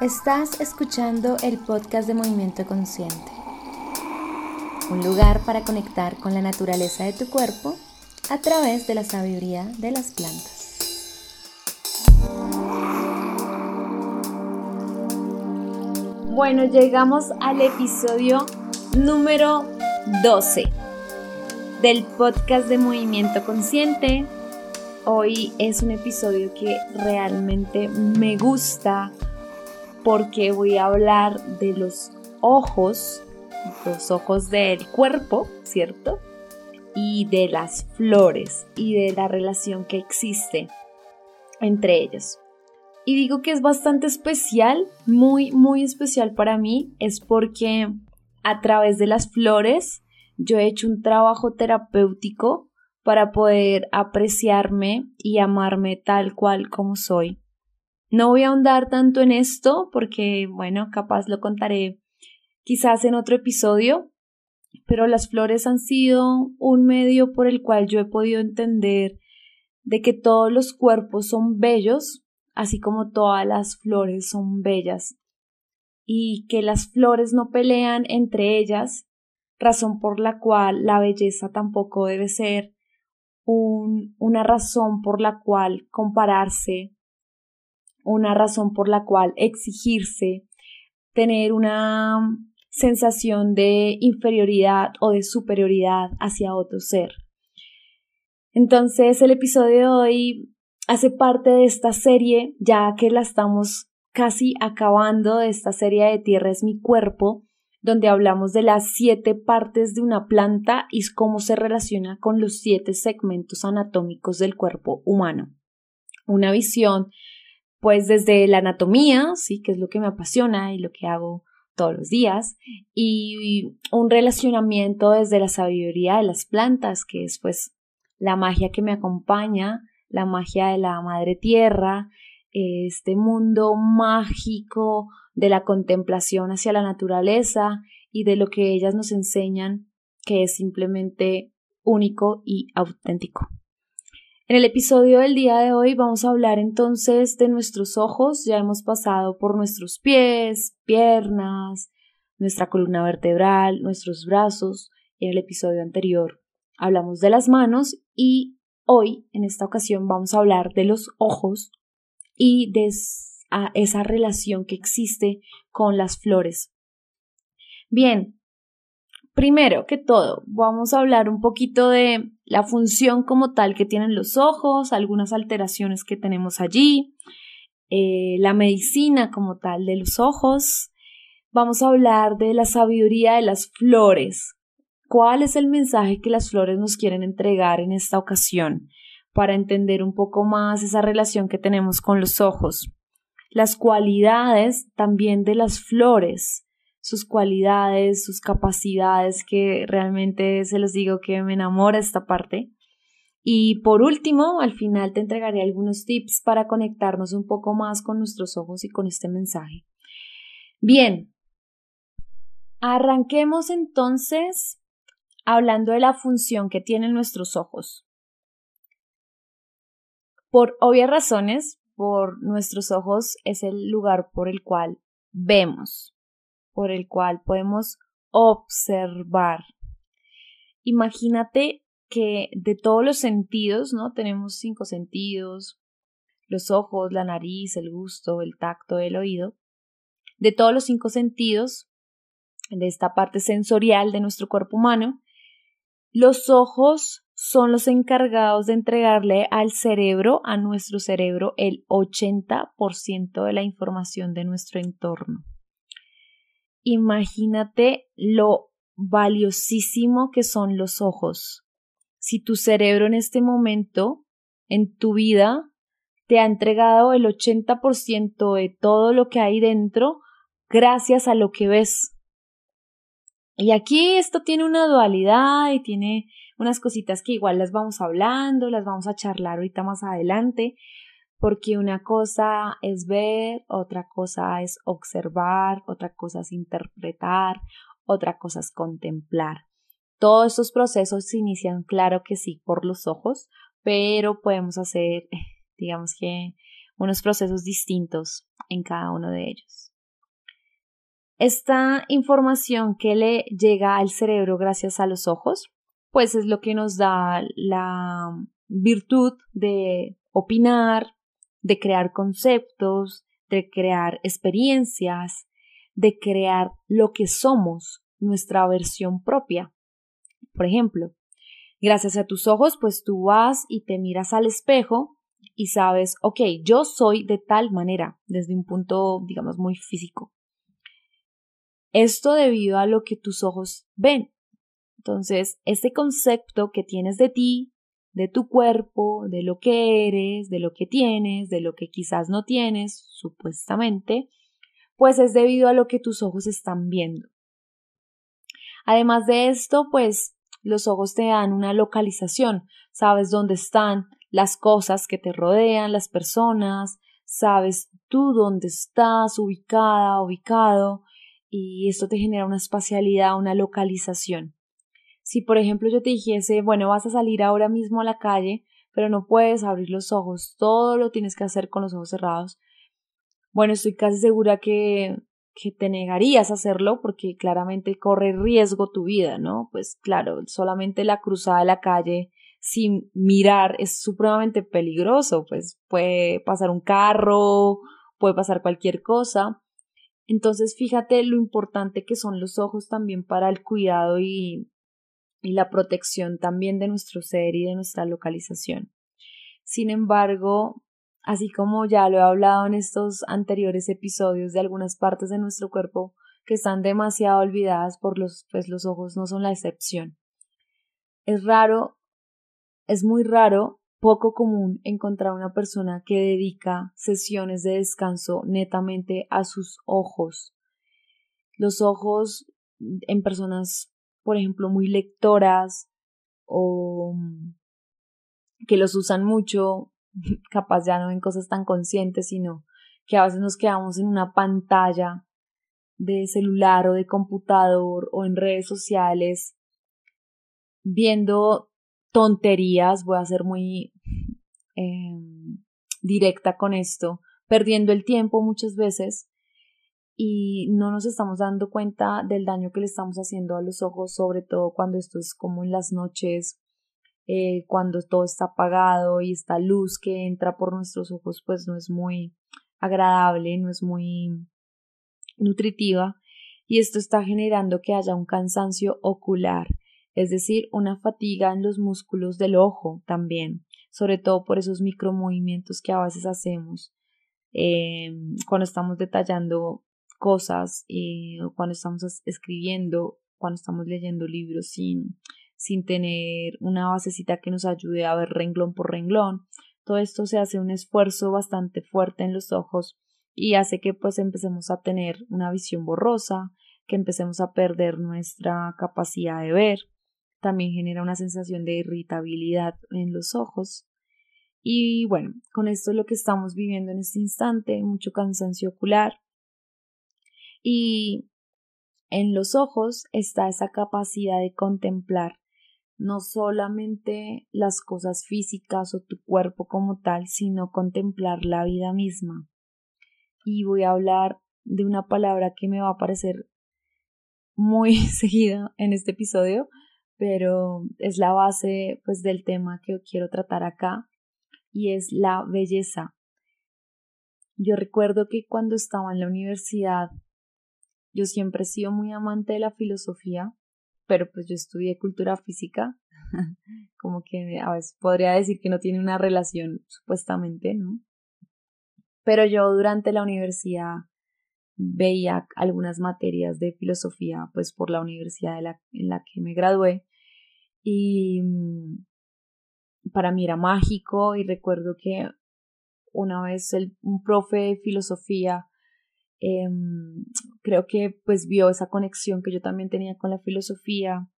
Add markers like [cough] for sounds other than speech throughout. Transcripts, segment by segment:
Estás escuchando el podcast de Movimiento Consciente, un lugar para conectar con la naturaleza de tu cuerpo a través de la sabiduría de las plantas. Bueno, llegamos al episodio número 12 del podcast de Movimiento Consciente. Hoy es un episodio que realmente me gusta porque voy a hablar de los ojos, los ojos del cuerpo, ¿cierto? Y de las flores y de la relación que existe entre ellos. Y digo que es bastante especial, muy, muy especial para mí, es porque a través de las flores yo he hecho un trabajo terapéutico para poder apreciarme y amarme tal cual como soy. No voy a ahondar tanto en esto porque, bueno, capaz lo contaré quizás en otro episodio, pero las flores han sido un medio por el cual yo he podido entender de que todos los cuerpos son bellos, así como todas las flores son bellas, y que las flores no pelean entre ellas, razón por la cual la belleza tampoco debe ser un, una razón por la cual compararse una razón por la cual exigirse, tener una sensación de inferioridad o de superioridad hacia otro ser. Entonces el episodio de hoy hace parte de esta serie, ya que la estamos casi acabando de esta serie de Tierra es mi cuerpo, donde hablamos de las siete partes de una planta y cómo se relaciona con los siete segmentos anatómicos del cuerpo humano. Una visión pues desde la anatomía, sí, que es lo que me apasiona y lo que hago todos los días, y un relacionamiento desde la sabiduría de las plantas, que es pues la magia que me acompaña, la magia de la madre tierra, este mundo mágico de la contemplación hacia la naturaleza y de lo que ellas nos enseñan, que es simplemente único y auténtico. En el episodio del día de hoy vamos a hablar entonces de nuestros ojos. Ya hemos pasado por nuestros pies, piernas, nuestra columna vertebral, nuestros brazos. En el episodio anterior hablamos de las manos y hoy, en esta ocasión, vamos a hablar de los ojos y de esa relación que existe con las flores. Bien, Primero que todo, vamos a hablar un poquito de la función como tal que tienen los ojos, algunas alteraciones que tenemos allí, eh, la medicina como tal de los ojos. Vamos a hablar de la sabiduría de las flores. ¿Cuál es el mensaje que las flores nos quieren entregar en esta ocasión para entender un poco más esa relación que tenemos con los ojos? Las cualidades también de las flores sus cualidades, sus capacidades, que realmente se los digo que me enamora esta parte. Y por último, al final te entregaré algunos tips para conectarnos un poco más con nuestros ojos y con este mensaje. Bien, arranquemos entonces hablando de la función que tienen nuestros ojos. Por obvias razones, por nuestros ojos es el lugar por el cual vemos por el cual podemos observar. Imagínate que de todos los sentidos, ¿no? Tenemos cinco sentidos, los ojos, la nariz, el gusto, el tacto, el oído. De todos los cinco sentidos, de esta parte sensorial de nuestro cuerpo humano, los ojos son los encargados de entregarle al cerebro, a nuestro cerebro, el 80% de la información de nuestro entorno imagínate lo valiosísimo que son los ojos. Si tu cerebro en este momento, en tu vida, te ha entregado el 80% de todo lo que hay dentro gracias a lo que ves. Y aquí esto tiene una dualidad y tiene unas cositas que igual las vamos hablando, las vamos a charlar ahorita más adelante, porque una cosa es ver, otra cosa es observar, otra cosa es interpretar, otra cosa es contemplar. Todos estos procesos se inician, claro que sí, por los ojos, pero podemos hacer, [laughs] digamos que, unos procesos distintos en cada uno de ellos. Esta información que le llega al cerebro gracias a los ojos, pues es lo que nos da la virtud de opinar, de crear conceptos, de crear experiencias, de crear lo que somos, nuestra versión propia. Por ejemplo, gracias a tus ojos, pues tú vas y te miras al espejo y sabes, ok, yo soy de tal manera, desde un punto, digamos, muy físico. Esto debido a lo que tus ojos ven. Entonces, este concepto que tienes de ti, de tu cuerpo, de lo que eres, de lo que tienes, de lo que quizás no tienes, supuestamente, pues es debido a lo que tus ojos están viendo. Además de esto, pues los ojos te dan una localización, sabes dónde están las cosas que te rodean, las personas, sabes tú dónde estás ubicada, ubicado, y esto te genera una espacialidad, una localización. Si, por ejemplo, yo te dijese, bueno, vas a salir ahora mismo a la calle, pero no puedes abrir los ojos, todo lo tienes que hacer con los ojos cerrados, bueno, estoy casi segura que, que te negarías a hacerlo porque claramente corre riesgo tu vida, ¿no? Pues claro, solamente la cruzada de la calle sin mirar es supremamente peligroso, pues puede pasar un carro, puede pasar cualquier cosa. Entonces, fíjate lo importante que son los ojos también para el cuidado y, y la protección también de nuestro ser y de nuestra localización. Sin embargo, así como ya lo he hablado en estos anteriores episodios de algunas partes de nuestro cuerpo que están demasiado olvidadas por los, pues los ojos no son la excepción. Es raro, es muy raro poco común encontrar una persona que dedica sesiones de descanso netamente a sus ojos. Los ojos en personas, por ejemplo, muy lectoras o que los usan mucho, [laughs] capaz ya no ven cosas tan conscientes, sino que a veces nos quedamos en una pantalla de celular o de computador o en redes sociales viendo tonterías, voy a ser muy [laughs] em, directa con esto, perdiendo el tiempo muchas veces y no nos estamos dando cuenta del daño que le estamos haciendo a los ojos, sobre todo cuando esto es como en las noches, eh, cuando todo está apagado y esta luz que entra por nuestros ojos pues no es muy agradable, no es muy nutritiva y esto está generando que haya un cansancio ocular es decir, una fatiga en los músculos del ojo también, sobre todo por esos micromovimientos que a veces hacemos eh, cuando estamos detallando cosas, eh, cuando estamos escribiendo, cuando estamos leyendo libros sin, sin tener una basecita que nos ayude a ver renglón por renglón. Todo esto se hace un esfuerzo bastante fuerte en los ojos y hace que pues empecemos a tener una visión borrosa, que empecemos a perder nuestra capacidad de ver también genera una sensación de irritabilidad en los ojos. Y bueno, con esto es lo que estamos viviendo en este instante, mucho cansancio ocular. Y en los ojos está esa capacidad de contemplar no solamente las cosas físicas o tu cuerpo como tal, sino contemplar la vida misma. Y voy a hablar de una palabra que me va a parecer muy [laughs] seguida en este episodio, pero es la base pues del tema que quiero tratar acá y es la belleza. Yo recuerdo que cuando estaba en la universidad yo siempre he sido muy amante de la filosofía, pero pues yo estudié cultura física, [laughs] como que a veces podría decir que no tiene una relación supuestamente, ¿no? Pero yo durante la universidad veía algunas materias de filosofía, pues por la universidad en la que me gradué, y mm, para mí era mágico y recuerdo que una vez el, un profe de filosofía em, creo que pues vio esa conexión que yo también tenía con la filosofía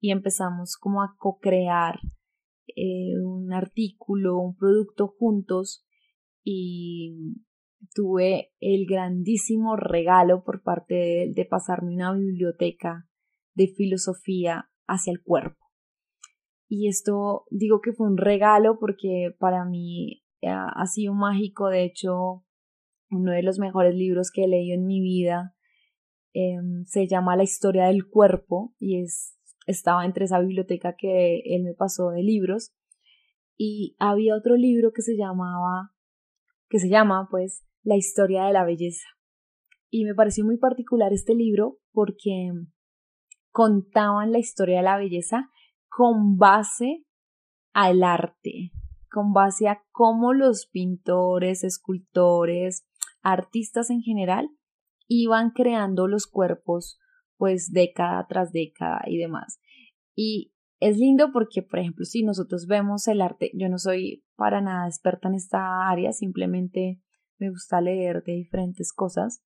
y empezamos como a co-crear eh, un artículo, un producto juntos y tuve el grandísimo regalo por parte de él de pasarme una biblioteca de filosofía hacia el cuerpo. Y esto digo que fue un regalo porque para mí ha sido mágico, de hecho, uno de los mejores libros que he leído en mi vida em, se llama La historia del cuerpo y es, estaba entre esa biblioteca que él me pasó de libros y había otro libro que se llamaba que se llama pues La historia de la belleza. Y me pareció muy particular este libro porque contaban la historia de la belleza con base al arte, con base a cómo los pintores, escultores, artistas en general iban creando los cuerpos pues década tras década y demás. Y es lindo porque, por ejemplo, si nosotros vemos el arte, yo no soy para nada experta en esta área, simplemente me gusta leer de diferentes cosas,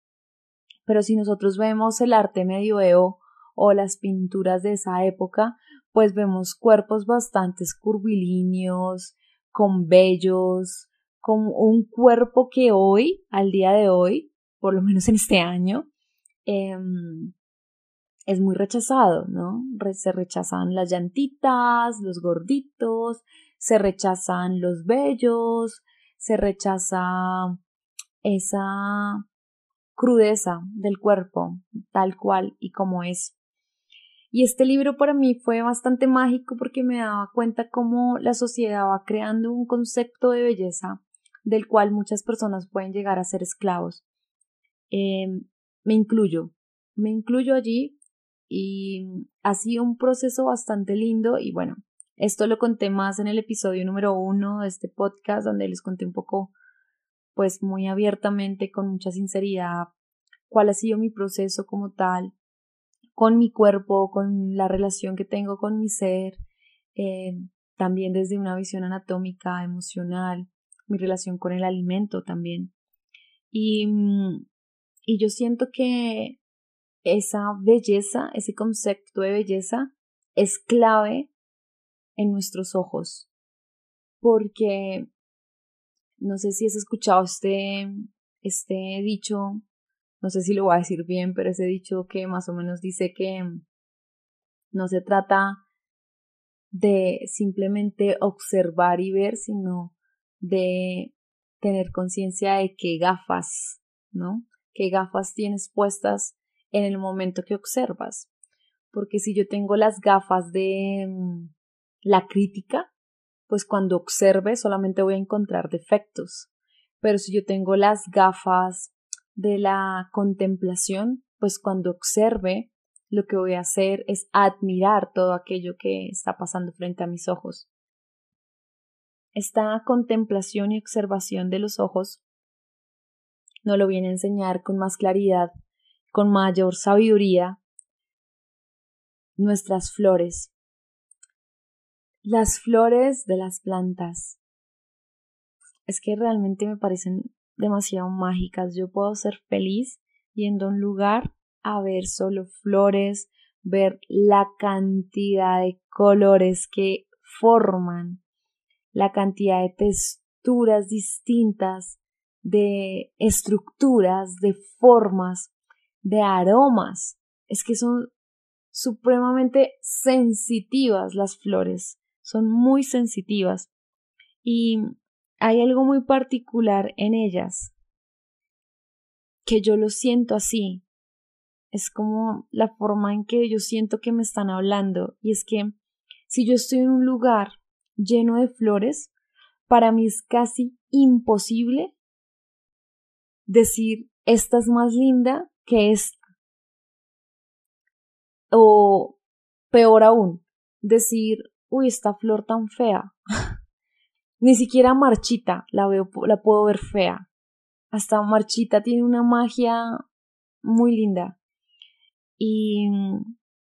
pero si nosotros vemos el arte medioevo o las pinturas de esa época, pues vemos cuerpos bastante curvilíneos, con vellos, con un cuerpo que hoy, al día de hoy, por lo menos en este año, em, es muy rechazado, ¿no? Se rechazan las llantitas, los gorditos, se rechazan los vellos, se rechaza esa crudeza del cuerpo, tal cual y como es. Y este libro para mí fue bastante mágico porque me daba cuenta cómo la sociedad va creando un concepto de belleza del cual muchas personas pueden llegar a ser esclavos. Em, me incluyo, me incluyo allí y ha sido un proceso bastante lindo y bueno, esto lo conté más en el episodio número uno de este podcast donde les conté un poco pues muy abiertamente, con mucha sinceridad, cuál ha sido mi proceso como tal, con mi cuerpo, con la relación que tengo con mi ser, em, también desde una visión anatómica, emocional, mi relación con el alimento también. Y, mm, y yo siento que esa belleza, ese concepto de belleza es clave en nuestros ojos. Porque no sé si has escuchado este, este dicho, no sé si lo voy a decir bien, pero ese dicho que más o menos dice que no se trata de simplemente observar y ver, sino de tener conciencia de qué gafas, ¿no? ¿Qué gafas tienes puestas en el momento que observas? Porque si yo tengo las gafas de mm, la crítica, pues cuando observe solamente voy a encontrar defectos. Pero si yo tengo las gafas de la contemplación, pues cuando observe, lo que voy a hacer es admirar todo aquello que está pasando frente a mis ojos. Esta contemplación y observación de los ojos no lo viene a enseñar con más claridad, con mayor sabiduría, nuestras flores. Las flores de las plantas. Es que realmente me parecen demasiado mágicas. Yo puedo ser feliz yendo a un lugar a ver solo flores, ver la cantidad de colores que forman la cantidad de texturas distintas, de estructuras, de formas, de aromas. Es que son supremamente sensitivas las flores, son muy sensitivas. Y hay algo muy particular en ellas, que yo lo siento así. Es como la forma en que yo siento que me están hablando. Y es que si yo estoy en un lugar lleno de flores, para mí es casi imposible decir esta es más linda que esta. O peor aún, decir, uy, esta flor tan fea. [laughs] Ni siquiera marchita la veo, la puedo ver fea. Hasta marchita tiene una magia muy linda. Y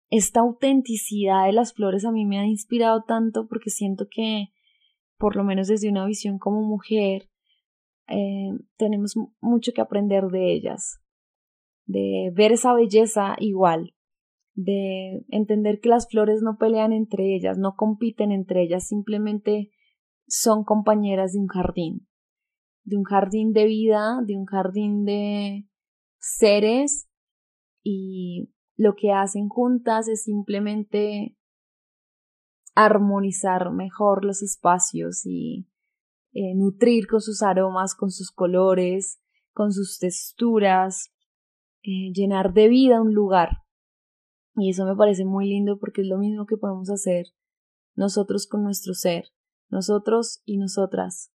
esta autenticidad de las flores a mí me ha inspirado tanto porque siento que, por lo menos desde una visión como mujer, eh, tenemos mucho que aprender de ellas, de ver esa belleza igual, de entender que las flores no pelean entre ellas, no compiten entre ellas, simplemente son compañeras de un jardín, de un jardín de vida, de un jardín de seres y lo que hacen juntas es simplemente armonizar mejor los espacios y eh, nutrir con sus aromas, con sus colores, con sus texturas, eh, llenar de vida un lugar. Y eso me parece muy lindo porque es lo mismo que podemos hacer nosotros con nuestro ser, nosotros y nosotras.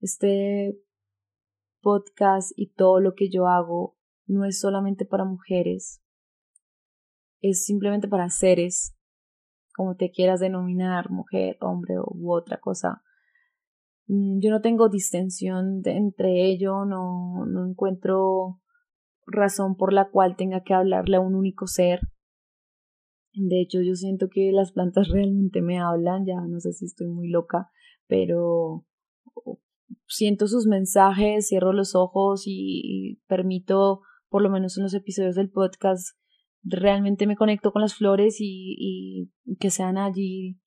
Este podcast y todo lo que yo hago no es solamente para mujeres, es simplemente para seres, como te quieras denominar, mujer, hombre u otra cosa. Mm, yo no tengo distensión entre ello, no, no encuentro razón por la cual tenga que hablarle a un único ser. De hecho, yo siento que las plantas [laughs] realmente me hablan, ya no sé si estoy muy loca, pero siento sus mensajes, cierro los ojos y, permito, por lo menos en los episodios del podcast, realmente me conecto con las flores y, y que sean allí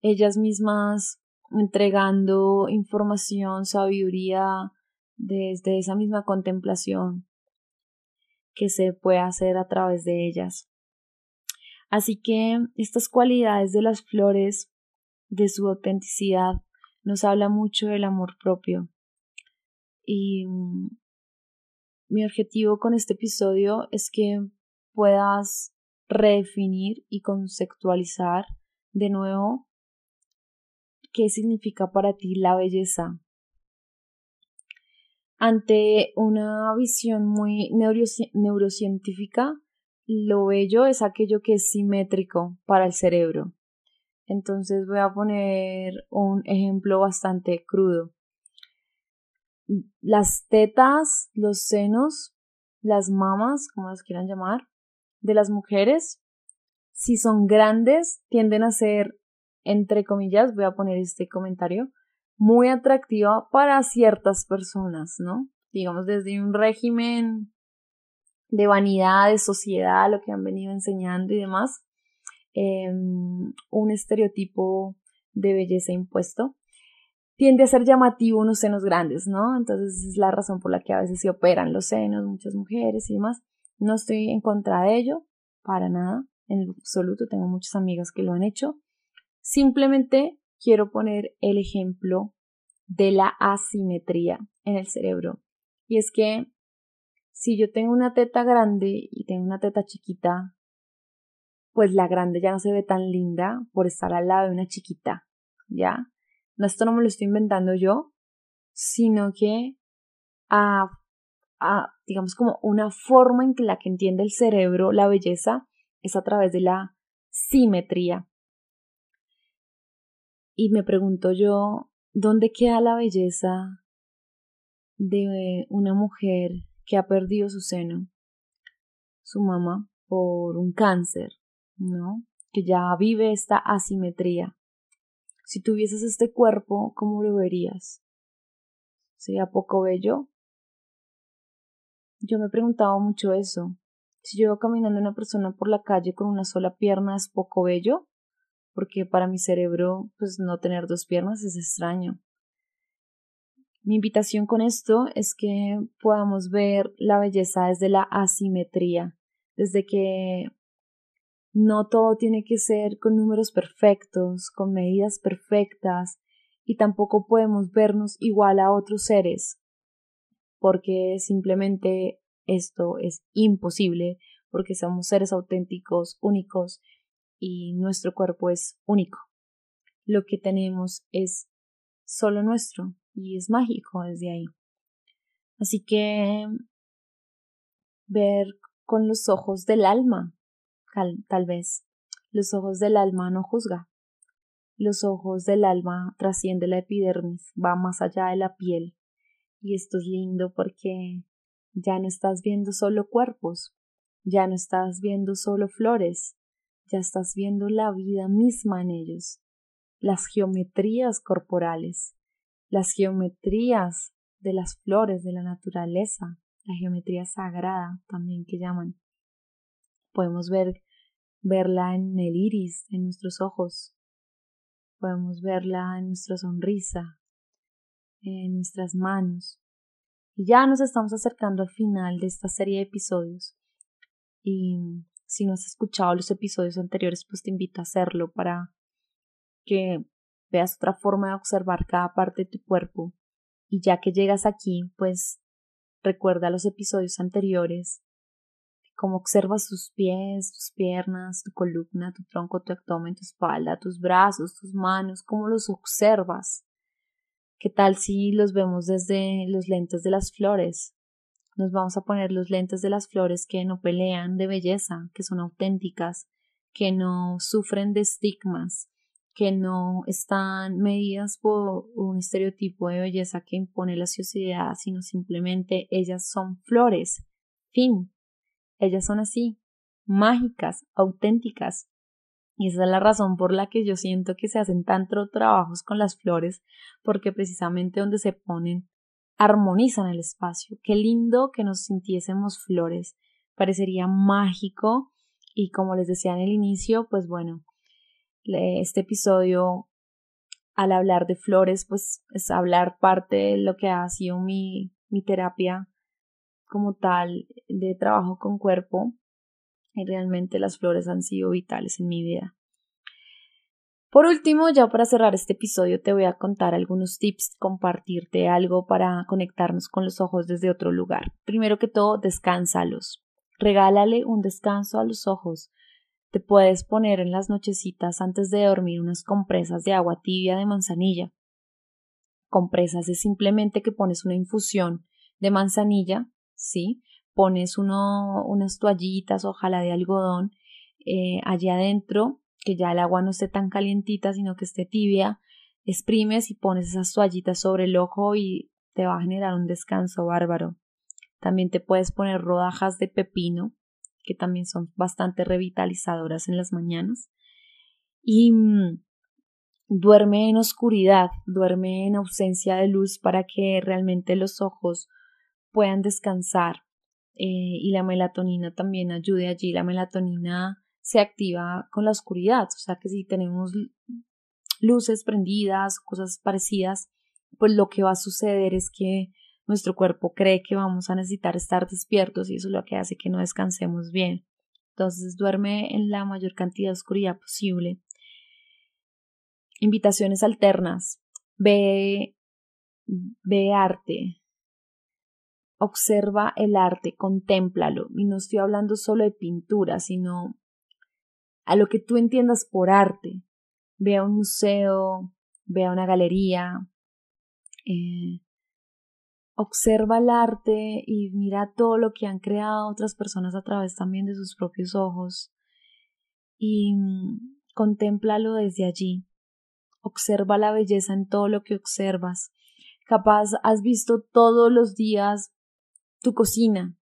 ellas mismas entregando información, sabiduría desde esa misma contemplación que se puede hacer a través de ellas. Así que estas cualidades de las flores, de su autenticidad, nos habla mucho del amor propio. Y mm, mi objetivo con este episodio es que puedas redefinir y conceptualizar de nuevo qué significa para ti la belleza. Ante una visión muy neurocientífica, lo bello es aquello que es simétrico para el cerebro. Entonces voy a poner un ejemplo bastante crudo. Las tetas, los senos, las mamas, como las quieran llamar, de las mujeres, si son grandes, tienden a ser, entre comillas, voy a poner este comentario, muy atractiva para ciertas personas, ¿no? Digamos, desde un régimen de vanidad, de sociedad, lo que han venido enseñando y demás, Em, un estereotipo de belleza impuesto, tiende a ser llamativo unos senos grandes, ¿no? Entonces es la razón por la que a veces se operan los senos, muchas mujeres y demás. No estoy en contra de ello, para nada, en absoluto, tengo muchas amigas que lo han hecho. Simplemente quiero poner el ejemplo de la asimetría en el cerebro. Y es que si yo tengo una teta grande y tengo una teta chiquita, pues la grande ya no se ve tan linda por estar al lado de una chiquita, ¿ya? No, esto no me lo estoy inventando yo, sino que a, digamos como una forma en que la que entiende el cerebro la belleza es a través de la simetría. Y me pregunto yo, ¿dónde queda la belleza de una mujer que ha perdido su seno, su mamá, por un cáncer? ¿no? Que ya vive esta asimetría. Si tuvieses este cuerpo, ¿cómo lo verías? ¿Sería poco bello? Yo me he preguntado mucho eso. Si yo caminando una persona por la calle con una sola pierna, ¿es poco bello? Porque para mi cerebro, pues no tener dos piernas es extraño. Mi invitación con esto es que podamos ver la belleza desde la asimetría, desde que no todo tiene que ser con números perfectos, con medidas perfectas, y tampoco podemos vernos igual a otros seres, porque simplemente esto es imposible, porque somos seres auténticos, únicos, y nuestro cuerpo es único. Lo que tenemos es solo nuestro, y es mágico desde ahí. Así que ver con los ojos del alma, tal, vez. Los ojos del alma no juzga. Los ojos del alma trasciende la epidermis, va más allá de la piel. Y esto es lindo porque ya no estás viendo solo cuerpos, ya no estás viendo solo flores, ya estás viendo la vida misma en ellos, las geometrías corporales, las geometrías de las flores de la naturaleza, la geometría sagrada también que llaman. Podemos ver verla en el iris, en nuestros ojos. Podemos verla en nuestra sonrisa, en nuestras manos. Y ya nos estamos acercando al final de esta serie de episodios. Y si no has escuchado los episodios anteriores, pues te invito a hacerlo para que veas otra forma de observar cada parte de tu cuerpo. Y ya que llegas aquí, pues recuerda los episodios anteriores, cómo observas tus pies, tus piernas, tu columna, tu tronco, tu abdomen, tu espalda, tus brazos, tus manos, cómo los observas. ¿Qué tal si los vemos desde los lentes de las flores? Nos vamos a poner los lentes de las flores que no pelean de belleza, que son auténticas, que no sufren de estigmas, que no están medidas por un estereotipo de belleza que impone la sociedad, sino simplemente ellas son flores. Fin. Ellas son así, mágicas, auténticas. Y esa es la razón por la que yo siento que se hacen tantos trabajos con las flores, porque precisamente donde se ponen armonizan el espacio. Qué lindo que nos sintiésemos flores. Parecería mágico y como les decía en el inicio, pues bueno, este episodio al hablar de flores, pues es hablar parte de lo que ha sido mi, mi terapia como tal de trabajo con cuerpo y realmente las flores han sido vitales en mi vida. Por último, ya para cerrar este episodio te voy a contar algunos tips, compartirte algo para conectarnos con los ojos desde otro lugar. Primero que todo, descánsalos. Regálale un descanso a los ojos. Te puedes poner en las nochecitas antes de dormir unas compresas de agua tibia de manzanilla. Compresas es simplemente que pones una infusión de manzanilla, ¿sí? Pones uno, unas toallitas, ojalá de algodón, eh, allí adentro, que ya el agua no esté tan calientita, sino que esté tibia. Exprimes y pones esas toallitas sobre el ojo y te va a generar un descanso bárbaro. También te puedes poner rodajas de pepino que también son bastante revitalizadoras en las mañanas. Y mm, duerme en oscuridad, duerme en ausencia de luz para que realmente los ojos puedan descansar. Eh, y la melatonina también ayude allí. La melatonina se activa con la oscuridad, o sea que si tenemos luces prendidas, cosas parecidas, pues lo que va a suceder es que nuestro cuerpo cree que vamos a necesitar estar despiertos y eso es lo que hace que no descansemos bien. Entonces duerme en la mayor cantidad de oscuridad posible. Invitaciones alternas. Ve, ve arte. Observa el arte, contémplalo. Y no estoy hablando solo de pintura, sino a lo que tú entiendas por arte. Ve a un museo, ve a una galería, eh, observa el arte y mira todo lo que han creado otras personas a través también de sus propios ojos y mm, contémplalo desde allí. Observa la belleza en todo lo que observas. Capaz has visto todos los días tu cocina,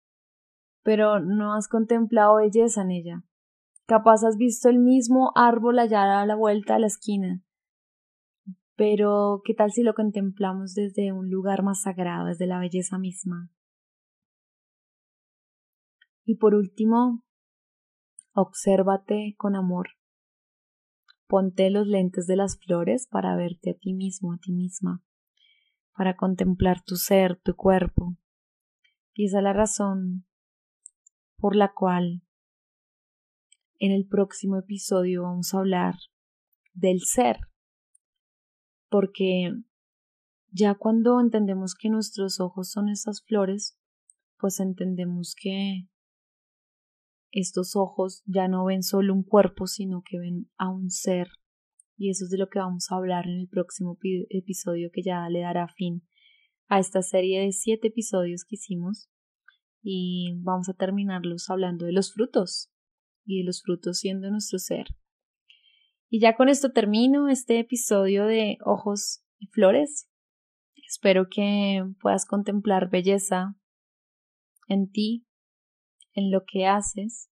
pero no has contemplado belleza en ella. Capaz has visto el mismo árbol allá a la vuelta de la esquina, pero, ¿qué tal si lo contemplamos desde un lugar más sagrado, desde la belleza misma? Y por último, obsérvate con amor. Ponte los lentes de las flores para verte a ti mismo, a ti misma, para contemplar tu ser, tu cuerpo. Y esa es la razón por la cual en el próximo episodio vamos a hablar del ser porque ya cuando entendemos que nuestros ojos son esas flores, pues entendemos que estos ojos ya no ven solo un cuerpo, sino que ven a un ser. Y eso es de lo que vamos a hablar en el próximo episodio que ya le dará fin a esta serie de siete episodios que hicimos. Y vamos a terminarlos hablando de los frutos y de los frutos siendo nuestro ser. Y ya con esto termino este episodio de Ojos y Flores. Espero que puedas contemplar belleza en ti, en lo que haces,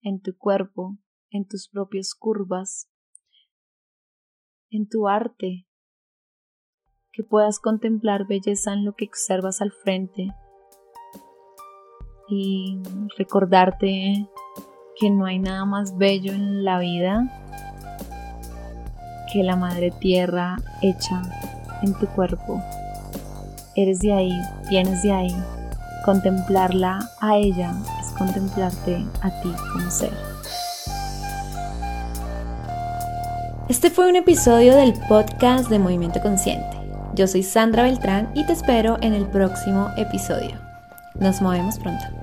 en tu cuerpo, en tus propias curvas, en tu arte, que puedas contemplar belleza en lo que observas al frente y recordarte que no hay nada más bello en la vida que la madre tierra hecha en tu cuerpo. Eres de ahí, vienes de ahí. Contemplarla a ella es contemplarte a ti como ser. Este fue un episodio del podcast de Movimiento Consciente. Yo soy Sandra Beltrán y te espero en el próximo episodio. Nos movemos pronto.